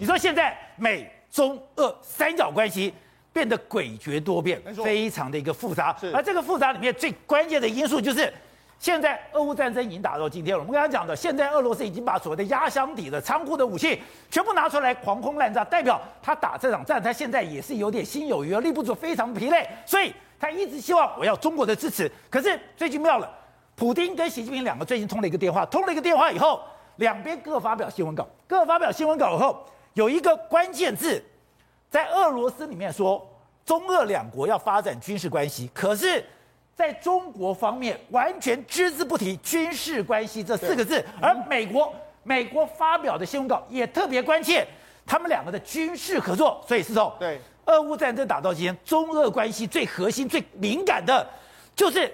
你说现在美中俄三角关系变得诡谲多变，非常的一个复杂。而这个复杂里面最关键的因素就是。现在俄乌战争已经打到今天了。我们刚才讲的，现在俄罗斯已经把所谓的压箱底的仓库的武器全部拿出来狂轰滥炸，代表他打这场战，他现在也是有点心有余而力不足，非常疲累。所以他一直希望我要中国的支持。可是最近妙了，普京跟习近平两个最近通了一个电话，通了一个电话以后，两边各发表新闻稿，各发表新闻稿以后，有一个关键字，在俄罗斯里面说，中俄两国要发展军事关系，可是。在中国方面完全只字不提军事关系这四个字，而美国美国发表的新闻稿也特别关切他们两个的军事合作。所以是从，对，俄乌战争打到今天，中俄关系最核心、最敏感的，就是。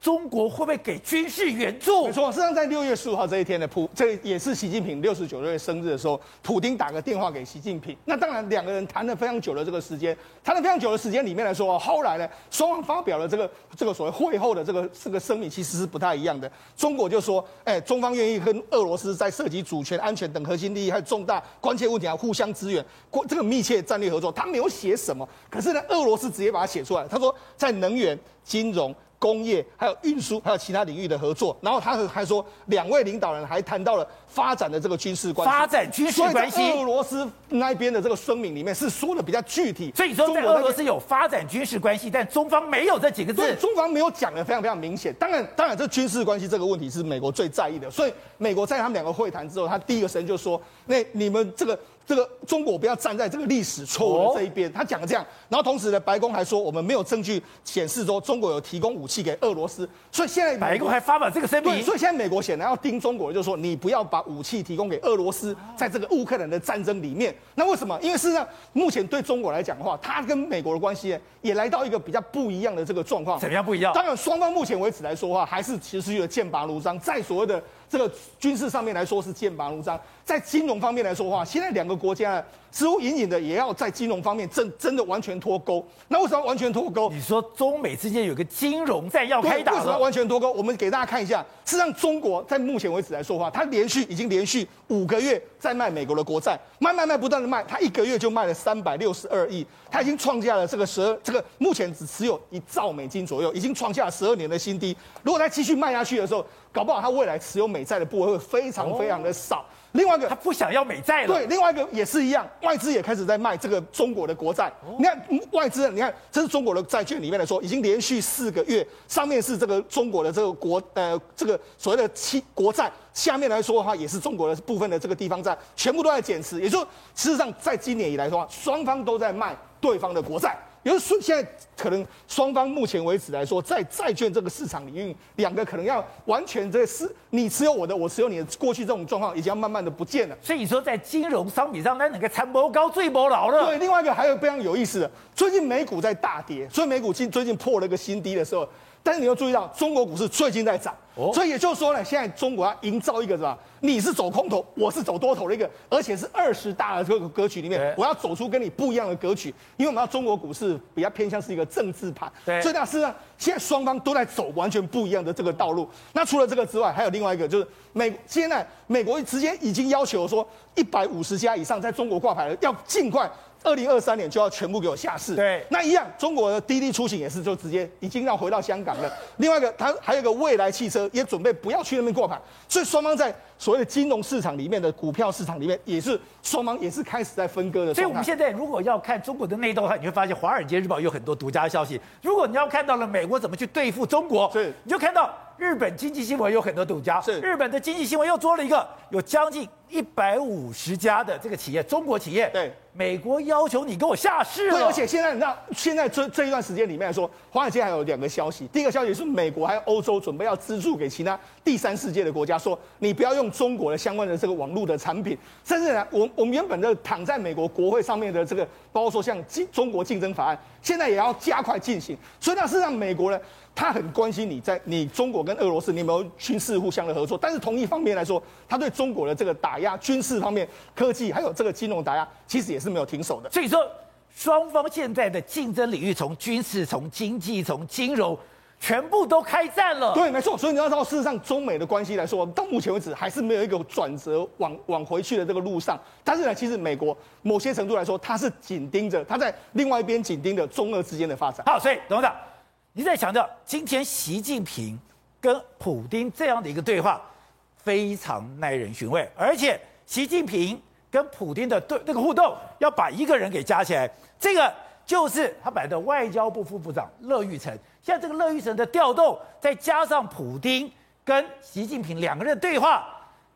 中国会不会给军事援助？没错，实上在六月十五号这一天呢，普这也是习近平六十九岁生日的时候，普丁打个电话给习近平。那当然两个人谈了非常久的这个时间，谈了非常久的时间里面来说，后来呢，双方发表了这个这个所谓会后的这个这个声明，其实是不太一样的。中国就说，哎，中方愿意跟俄罗斯在涉及主权、安全等核心利益还有重大关切问题啊，互相支援，过这个密切战略合作。他没有写什么，可是呢，俄罗斯直接把它写出来。他说，在能源、金融。工业还有运输，还有其他领域的合作。然后他还说，两位领导人还谈到了发展的这个军事关系。发展军事关系。俄罗斯那边的这个声明里面是说的比较具体。所以说，在俄罗斯有发展军事关系，但中方没有这几个字。中方没有讲的非常非常明显。当然，当然，这军事关系这个问题是美国最在意的。所以，美国在他们两个会谈之后，他第一个声就说：“那你们这个。”这个中国不要站在这个历史错误的这一边，他讲了这样，然后同时呢，白宫还说我们没有证据显示说中国有提供武器给俄罗斯，所以现在白宫还发表这个声明，所以现在美国显然要盯中国，就是说你不要把武器提供给俄罗斯，在这个乌克兰的战争里面，那为什么？因为事实上目前对中国来讲的话，它跟美国的关系也来到一个比较不一样的这个状况。怎么样不一样？当然，双方目前为止来说的话，还是持续的剑拔弩张，在所谓的。这个军事上面来说是剑拔弩张，在金融方面来说的话，现在两个国家似乎隐隐的也要在金融方面真真的完全脱钩。那为什么完全脱钩？你说中美之间有个金融战要开打，为什么完全脱钩？我们给大家看一下，事实上中国在目前为止来说的话，它连续已经连续五个月在卖美国的国债，卖卖卖不断的卖，它一个月就卖了三百六十二亿，它已经创下了这个十二这个目前只持有一兆美金左右，已经创下了十二年的新低。如果它继续卖下去的时候，搞不好它未来持有美债的部位会非常非常的少。另外一个，他不想要美债了。对，另外一个也是一样，外资也开始在卖这个中国的国债。你看外资，你看这是中国的债券里面来说，已经连续四个月，上面是这个中国的这个国呃这个所谓的期国债，下面来说的话也是中国的部分的这个地方债，全部都在减持。也就是，事实上在今年以来的话，双方都在卖对方的国债。也就是现在可能双方目前为止来说，在债券这个市场领域，两个可能要完全这是你持有我的，我持有你的，过去这种状况已经要慢慢的不见了。所以说，在金融商品上，那哪个参谋高最不老了？对，另外一个还有非常有意思的，最近美股在大跌，所以美股近最近破了一个新低的时候。但是你要注意到，中国股市最近在涨，所以也就是说呢，现在中国要营造一个什么？你是走空头，我是走多头的一个，而且是二十大的这个格局里面，我要走出跟你不一样的格局。因为我们要中国股市比较偏向是一个政治盘，所以那是呢现在双方都在走完全不一样的这个道路。那除了这个之外，还有另外一个就是美，现在美国直接已经要求说，一百五十家以上在中国挂牌的要尽快。二零二三年就要全部给我下市。对，那一样，中国的滴滴出行也是就直接已经要回到香港了。另外一个，它还有一个未来汽车也准备不要去那边挂牌，所以双方在所谓的金融市场里面的股票市场里面，也是双方也是开始在分割的。所以我们现在如果要看中国的内斗的话，你会发现《华尔街日报》有很多独家消息。如果你要看到了美国怎么去对付中国，是，你就看到日本经济新闻有很多独家。是，日本的经济新闻又做了一个，有将近一百五十家的这个企业，中国企业。对。美国要求你给我下市，对，而且现在你知道，现在这这一段时间里面来说，华尔街还有两个消息。第一个消息是美国还有欧洲准备要资助给其他第三世界的国家，说你不要用中国的相关的这个网络的产品，甚至呢，我我们原本的躺在美国国会上面的这个，包括说像竞中国竞争法案，现在也要加快进行。所以那是让美国呢。他很关心你在你中国跟俄罗斯你有没有军事互相的合作，但是同一方面来说，他对中国的这个打压、军事方面、科技还有这个金融打压，其实也是没有停手的。所以说，双方现在的竞争领域从军事、从经济、从金融，全部都开战了。对，没错。所以你要知道，事实上，中美的关系来说，到目前为止还是没有一个转折往往回去的这个路上。但是呢，其实美国某些程度来说，它是紧盯着，它在另外一边紧盯着中俄之间的发展。好，所以董事长，你在强调，今天习近平跟普京这样的一个对话非常耐人寻味，而且习近平跟普京的对那个互动，要把一个人给加起来，这个。就是他摆的外交部副部长乐玉成，现在这个乐玉成的调动，再加上普丁跟习近平两个人的对话，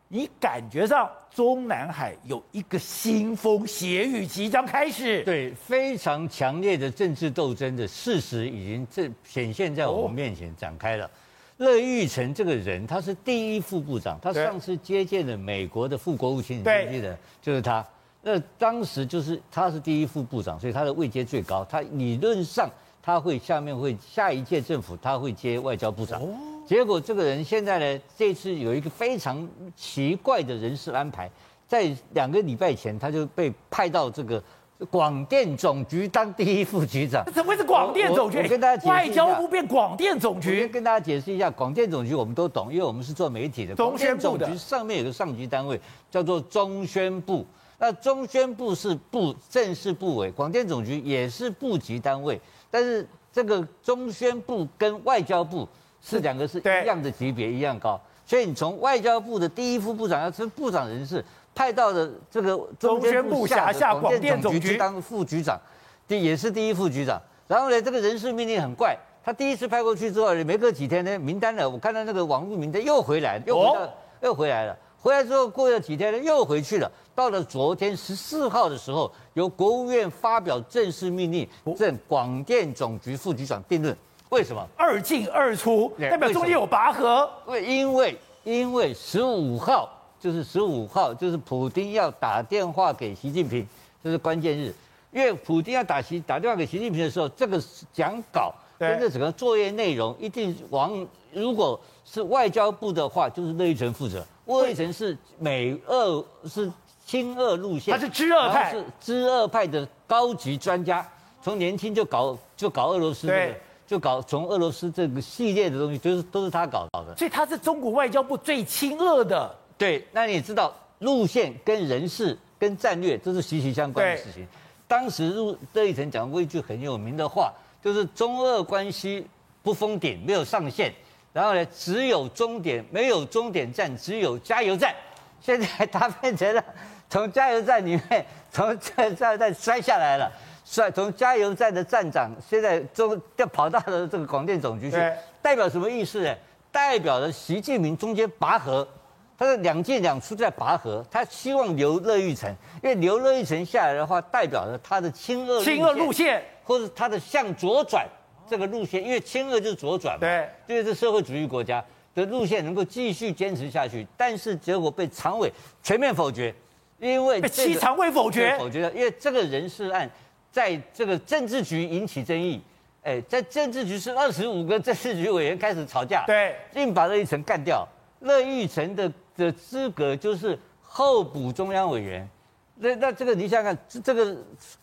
你感觉上中南海有一个腥风血雨即将开始。对，非常强烈的政治斗争的事实已经正显现在我们面前展开了。乐玉成这个人，他是第一副部长，他上次接见了美国的副国务卿，你记得？就是他。那当时就是他是第一副部长，所以他的位阶最高。他理论上他会下面会下一届政府他会接外交部长。结果这个人现在呢，这次有一个非常奇怪的人事安排，在两个礼拜前他就被派到这个广电总局当第一副局长。怎么会是广电总局？我跟大家解释外交部变广电总局。先跟大家解释一下，广电总局我们都懂，因为我们是做媒体的。广电总局上面有个上级单位叫做中宣部。那中宣部是部正式部委，广电总局也是部级单位，但是这个中宣部跟外交部是两个是一样的级别，一样高，所以你从外交部的第一副部长要升部长人士派到的这个中宣部下下广电总局去当副局长，第也是第一副局长。然后呢，这个人事命令很怪，他第一次派过去之后，没隔几天呢，名单呢，我看到那个网络名单又回来，又回到又回来了。回来之后过了几天呢，又回去了。到了昨天十四号的时候，由国务院发表正式命令，任广电总局副局长定论。为什么？二进二出，代表中间有拔河。为因为因为十五号就是十五号就是普京要打电话给习近平，这是关键日。因为普京要打习打电话给习近平的时候，这个讲稿跟这整个作业内容一定往，如果是外交部的话，就是乐玉成负责。乐玉成是美俄是。亲俄路线，他是知俄派，是知俄派的高级专家，从年轻就搞就搞俄罗斯，的，就搞从俄罗斯这个系列的东西，就是都是他搞搞的。所以他是中国外交部最亲俄的。对，那你也知道，路线跟人事跟战略都是息息相关的事情。当时入这一层讲过一句很有名的话，就是中俄关系不封顶，没有上限，然后呢，只有终点，没有终点站，只有加油站。现在他变成了。从加油站里面，从加油站摔下来了，摔从加油站的站长，现在中要跑到了这个广电总局去，代表什么意思呢？代表了习近平中间拔河，他是两进两出在拔河，他希望留乐玉成，因为留乐玉成下来的话，代表了他的亲俄亲俄路线，或者他的向左转这个路线，因为亲俄就是左转嘛，对，因为是社会主义国家的路线能够继续坚持下去，但是结果被常委全面否决。因为七常委否决，否决了。因为这个人事案，在这个政治局引起争议，哎，在政治局是二十五个政治局委员开始吵架，对，硬把乐玉成干掉。乐玉成的的资格就是候补中央委员，那那这个你想想看，这个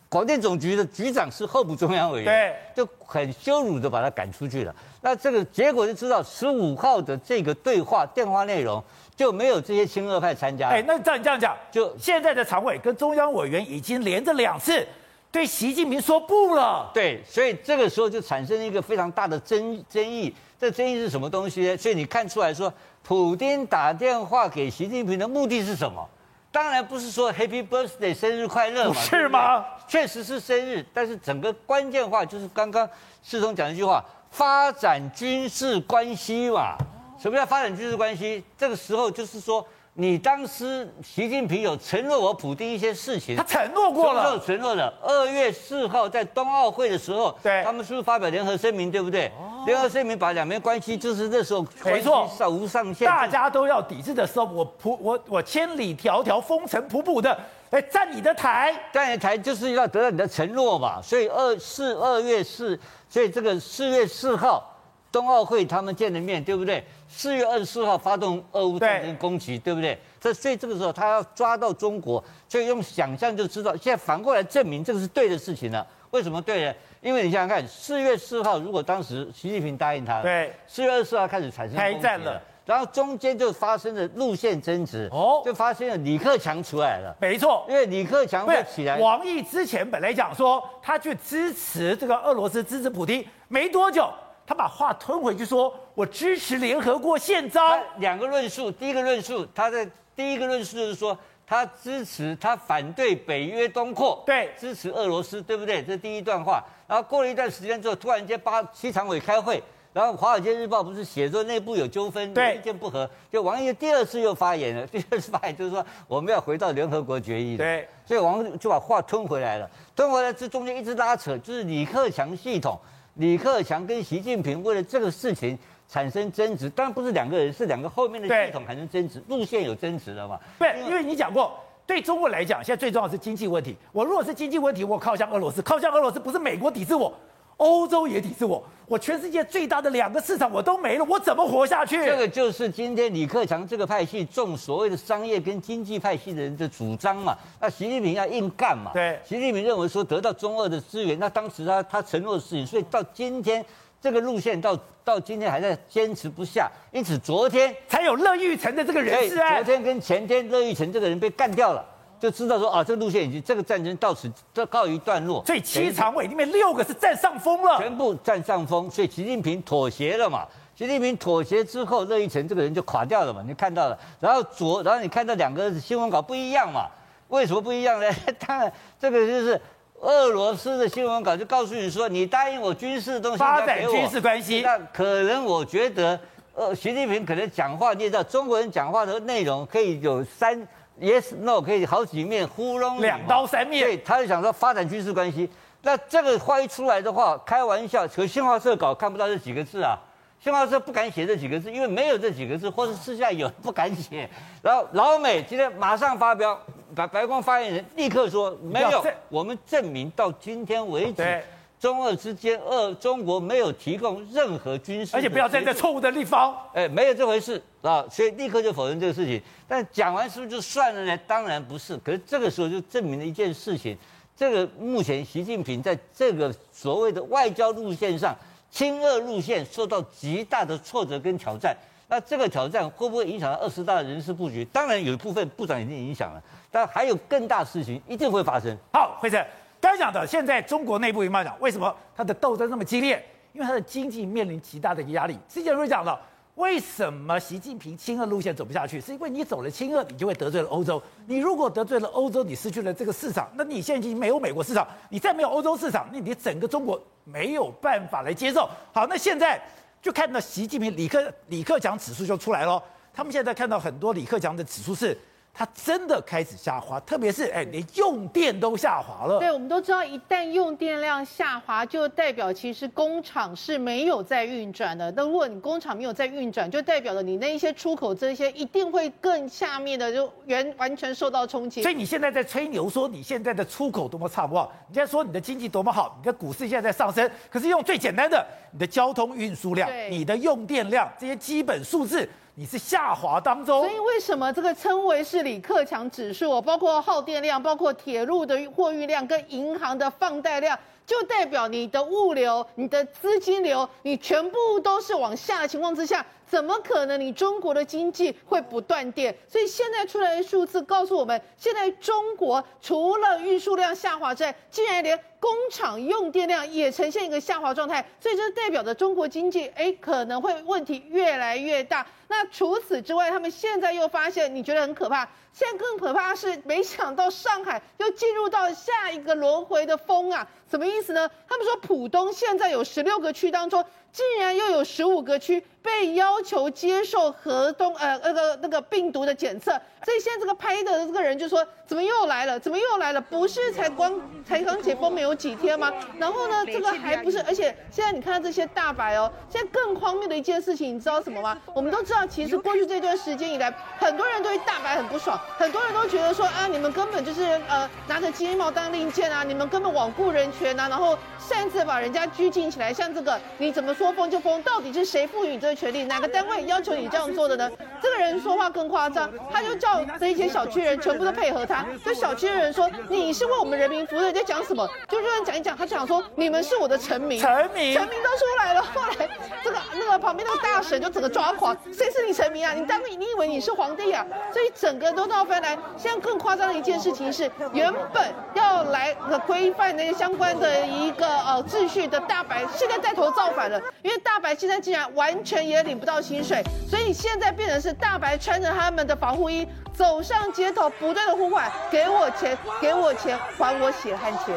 广电总局的局长是候补中央委员，对，就很羞辱的把他赶出去了。那这个结果就知道，十五号的这个对话电话内容。就没有这些亲俄派参加。哎，那照你这样讲，就现在的常委跟中央委员已经连着两次对习近平说不了。对，所以这个时候就产生了一个非常大的争争议。这争议是什么东西呢？所以你看出来说，普京打电话给习近平的目的是什么？当然不是说 Happy Birthday 生日快乐嘛，是吗？确实是生日，但是整个关键话就是刚刚世聪讲一句话：发展军事关系嘛。什么叫发展军事关系？这个时候就是说，你当时习近平有承诺我普京一些事情，他承诺过了。承诺的？二月四号在冬奥会的时候，对，他们是不是发表联合声明？对不对？联合声明把两边关系就是那时候没错，上无上限，大家都要抵制的时候，我普我我千里迢迢风尘仆仆的来站你的台，站你的台就是要得到你的承诺嘛。所以二四二月四，所以这个四月四号冬奥会他们见了面，对不对？四月二十四号发动俄乌战争攻击，对，不对？这所以这个时候他要抓到中国，所以用想象就知道。现在反过来证明这个是对的事情了。为什么对呢？因为你想想看，四月四号如果当时习近平答应他，对，四月二十四号开始产生开战了，然后中间就发生了路线争执，哦，就发生了李克强出来了，没错，因为李克强会起来。王毅之前本来讲说他去支持这个俄罗斯支持普京，没多久他把话吞回去说，我支持联合国宪章。两个论述，第一个论述他的第一个论述就是说。他支持，他反对北约东扩，对，支持俄罗斯，对不对？这第一段话。然后过了一段时间之后，突然间八七常委开会，然后《华尔街日报》不是写说内部有纠纷，对，意见不合，就王毅第二次又发言了。第二次发言就是说我们要回到联合国决议，对。所以王就把话吞回来了，吞回来这中间一直拉扯，就是李克强系统，李克强跟习近平为了这个事情。产生争执，当然不是两个人，是两个后面的系统产生争执，路线有争执了嘛？对，因为你讲过，对中国来讲，现在最重要的是经济问题。我如果是经济问题，我靠向俄罗斯，靠向俄罗斯不是美国抵制我，欧洲也抵制我，我全世界最大的两个市场我都没了，我怎么活下去？这个就是今天李克强这个派系重所谓的商业跟经济派系的人的主张嘛。那习近平要硬干嘛？对，习近平认为说得到中俄的资源，那当时他他承诺的事情，所以到今天。这个路线到到今天还在坚持不下，因此昨天才有乐玉成的这个人事案。昨天跟前天，乐玉成这个人被干掉了，就知道说啊，这个路线已经这个战争到此就告一段落。所以七常委里面六个是占上风了，全部占上风，所以习近平妥协了嘛。习近平妥协之后，乐玉成这个人就垮掉了嘛，你看到了。然后左，然后你看到两个新闻稿不一样嘛？为什么不一样呢？当然，这个就是。俄罗斯的新闻稿就告诉你说，你答应我军事的东西，发展军事关系。那可能我觉得，呃，习近平可能讲话，你也知道，中国人讲话的内容可以有三 yes no，可以好几面糊弄，两刀三面。对，他就想说发展军事关系。那这个话一出来的话，开玩笑，可新华社稿看不到这几个字啊，新华社不敢写这几个字，因为没有这几个字，或者私下有不敢写。然后老美今天马上发飙。白白宫发言人立刻说：“没有，我们证明到今天为止，中俄之间，俄中国没有提供任何军事，而且不要站在错误的地方，哎，没有这回事啊！所以立刻就否认这个事情。但讲完是不是就算了呢？当然不是。可是这个时候就证明了一件事情：这个目前习近平在这个所谓的外交路线上，亲俄路线受到极大的挫折跟挑战。那这个挑战会不会影响到二十大的人事布局？当然有一部分部长已经影响了。”但还有更大事情一定会发生。好，辉城，刚才讲的，现在中国内部有没有讲，为什么他的斗争那么激烈？因为他的经济面临极大的一个压力。之前会讲到，为什么习近平亲俄路线走不下去？是因为你走了亲俄，你就会得罪了欧洲。你如果得罪了欧洲，你失去了这个市场，那你现在已经没有美国市场，你再没有欧洲市场，那你整个中国没有办法来接受。好，那现在就看到习近平李克李克强指数就出来了。他们现在看到很多李克强的指数是。它真的开始下滑，特别是哎，连用电都下滑了。对，我们都知道，一旦用电量下滑，就代表其实工厂是没有在运转的。那如果你工厂没有在运转，就代表了你那一些出口这些一定会更下面的就完完全受到冲击。所以你现在在吹牛说你现在的出口多么差不好，你现在说你的经济多么好，你的股市现在在上升，可是用最简单的你的交通运输量、你的用电量这些基本数字。你是下滑当中，所以为什么这个称为是李克强指数？包括耗电量，包括铁路的货运量，跟银行的放贷量，就代表你的物流、你的资金流，你全部都是往下的情况之下。怎么可能？你中国的经济会不断电？所以现在出来的数字告诉我们，现在中国除了运输量下滑之外，竟然连工厂用电量也呈现一个下滑状态。所以这代表着中国经济，哎，可能会问题越来越大。那除此之外，他们现在又发现，你觉得很可怕？现在更可怕的是，没想到上海又进入到下一个轮回的风啊！什么意思呢？他们说浦东现在有十六个区当中。竟然又有十五个区被要求接受核东呃那个那个病毒的检测，所以现在这个拍的这个人就说：怎么又来了？怎么又来了？不是才光才刚解封没有几天吗？然后呢，这个还不是，而且现在你看到这些大白哦，现在更荒谬的一件事情，你知道什么吗？我们都知道，其实过去这段时间以来，很多人对大白很不爽，很多人都觉得说啊，你们根本就是呃拿着鸡毛当令箭啊，你们根本罔顾人权啊，然后擅自把人家拘禁起来，像这个你怎么？说封就封，到底是谁赋予你这个权利？哪个单位要求你这样做的呢？这个人说话更夸张，他就叫这一些小区人全部都配合他。就小区的人说：“你是为我们人民服务的，在讲什么？”就这样讲一讲，他讲说：“你们是我的臣民，臣民，臣民都出来了。”后来这个那个旁边那个大婶就整个抓狂：“谁是你臣民啊？你单位你以为你是皇帝啊？”所以整个都到翻来。现在更夸张的一件事情是，原本要来规范那些相关的一个呃秩序的大白，现在带头造反了。因为大白现在竟然完全也领不到薪水，所以现在变成是大白穿着他们的防护衣走上街头，不断的呼唤：“给我钱，给我钱，还我血汗钱。”